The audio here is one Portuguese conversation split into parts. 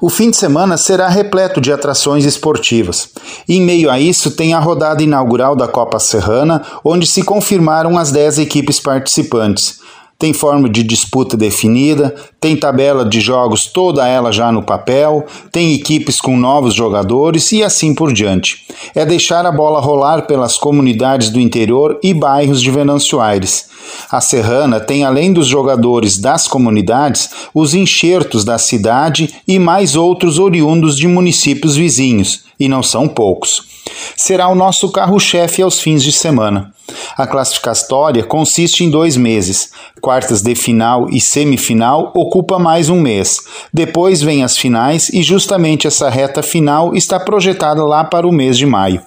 O fim de semana será repleto de atrações esportivas. Em meio a isso, tem a rodada inaugural da Copa Serrana, onde se confirmaram as 10 equipes participantes tem forma de disputa definida, tem tabela de jogos toda ela já no papel, tem equipes com novos jogadores e assim por diante. É deixar a bola rolar pelas comunidades do interior e bairros de Venâncio Aires. A Serrana tem, além dos jogadores das comunidades, os enxertos da cidade e mais outros oriundos de municípios vizinhos, e não são poucos será o nosso carro-chefe aos fins de semana. A classificatória consiste em dois meses. Quartas de final e semifinal ocupa mais um mês. Depois vem as finais e justamente essa reta final está projetada lá para o mês de maio.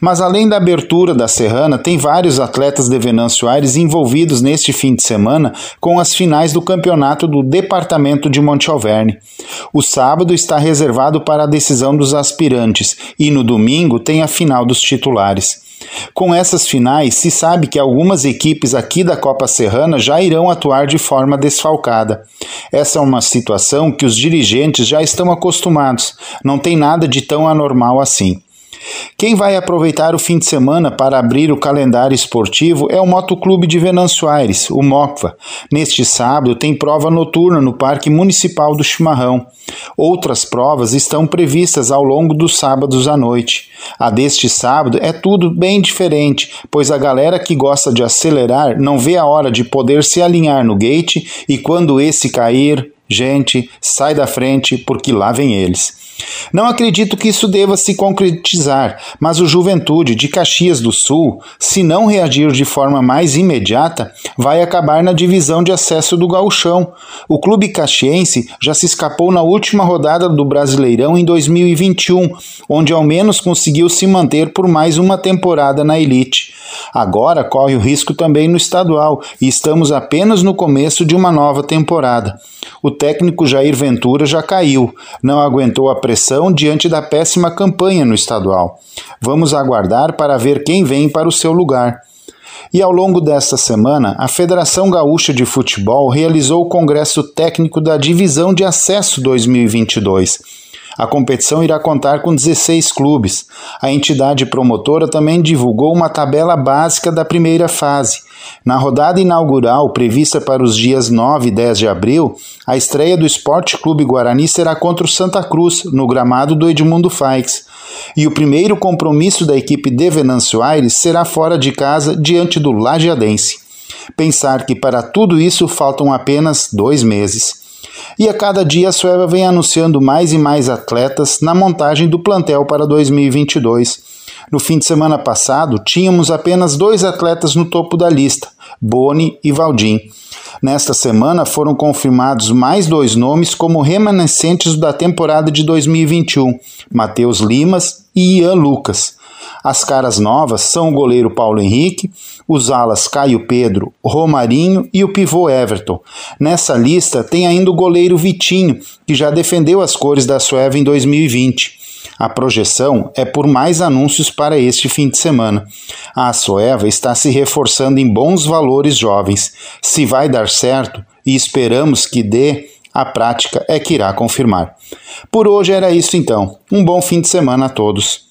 Mas além da abertura da Serrana, tem vários atletas de Venâncio Aires envolvidos neste fim de semana com as finais do campeonato do departamento de Monte Alverne. O sábado está reservado para a decisão dos aspirantes e no domingo tem a final dos titulares. Com essas finais, se sabe que algumas equipes aqui da Copa Serrana já irão atuar de forma desfalcada. Essa é uma situação que os dirigentes já estão acostumados, não tem nada de tão anormal assim. Quem vai aproveitar o fim de semana para abrir o calendário esportivo é o Motoclube de Venâncio Aires, o MOCVA. Neste sábado tem prova noturna no Parque Municipal do Chimarrão. Outras provas estão previstas ao longo dos sábados à noite. A deste sábado é tudo bem diferente, pois a galera que gosta de acelerar não vê a hora de poder se alinhar no gate e quando esse cair, gente, sai da frente porque lá vem eles. Não acredito que isso deva se concretizar, mas o Juventude de Caxias do Sul, se não reagir de forma mais imediata, vai acabar na divisão de acesso do Gauchão. O clube caxiense já se escapou na última rodada do Brasileirão em 2021, onde ao menos conseguiu se manter por mais uma temporada na elite. Agora corre o risco também no estadual e estamos apenas no começo de uma nova temporada. O técnico Jair Ventura já caiu, não aguentou a pressão diante da péssima campanha no estadual. Vamos aguardar para ver quem vem para o seu lugar. E ao longo desta semana, a Federação Gaúcha de Futebol realizou o Congresso Técnico da Divisão de Acesso 2022. A competição irá contar com 16 clubes. A entidade promotora também divulgou uma tabela básica da primeira fase. Na rodada inaugural, prevista para os dias 9 e 10 de abril, a estreia do Esporte Clube Guarani será contra o Santa Cruz, no gramado do Edmundo Faix. E o primeiro compromisso da equipe de Venâncio Aires será fora de casa diante do Lajeadense. Pensar que para tudo isso faltam apenas dois meses. E a cada dia a Sueva vem anunciando mais e mais atletas na montagem do plantel para 2022. No fim de semana passado, tínhamos apenas dois atletas no topo da lista, Boni e Valdim. Nesta semana foram confirmados mais dois nomes como remanescentes da temporada de 2021, Matheus Limas e Ian Lucas. As caras novas são o goleiro Paulo Henrique, os alas Caio Pedro, Romarinho e o pivô Everton. Nessa lista tem ainda o goleiro Vitinho, que já defendeu as cores da Sueva em 2020. A projeção é por mais anúncios para este fim de semana. A Soeva está se reforçando em bons valores jovens. Se vai dar certo, e esperamos que dê, a prática é que irá confirmar. Por hoje era isso então. Um bom fim de semana a todos.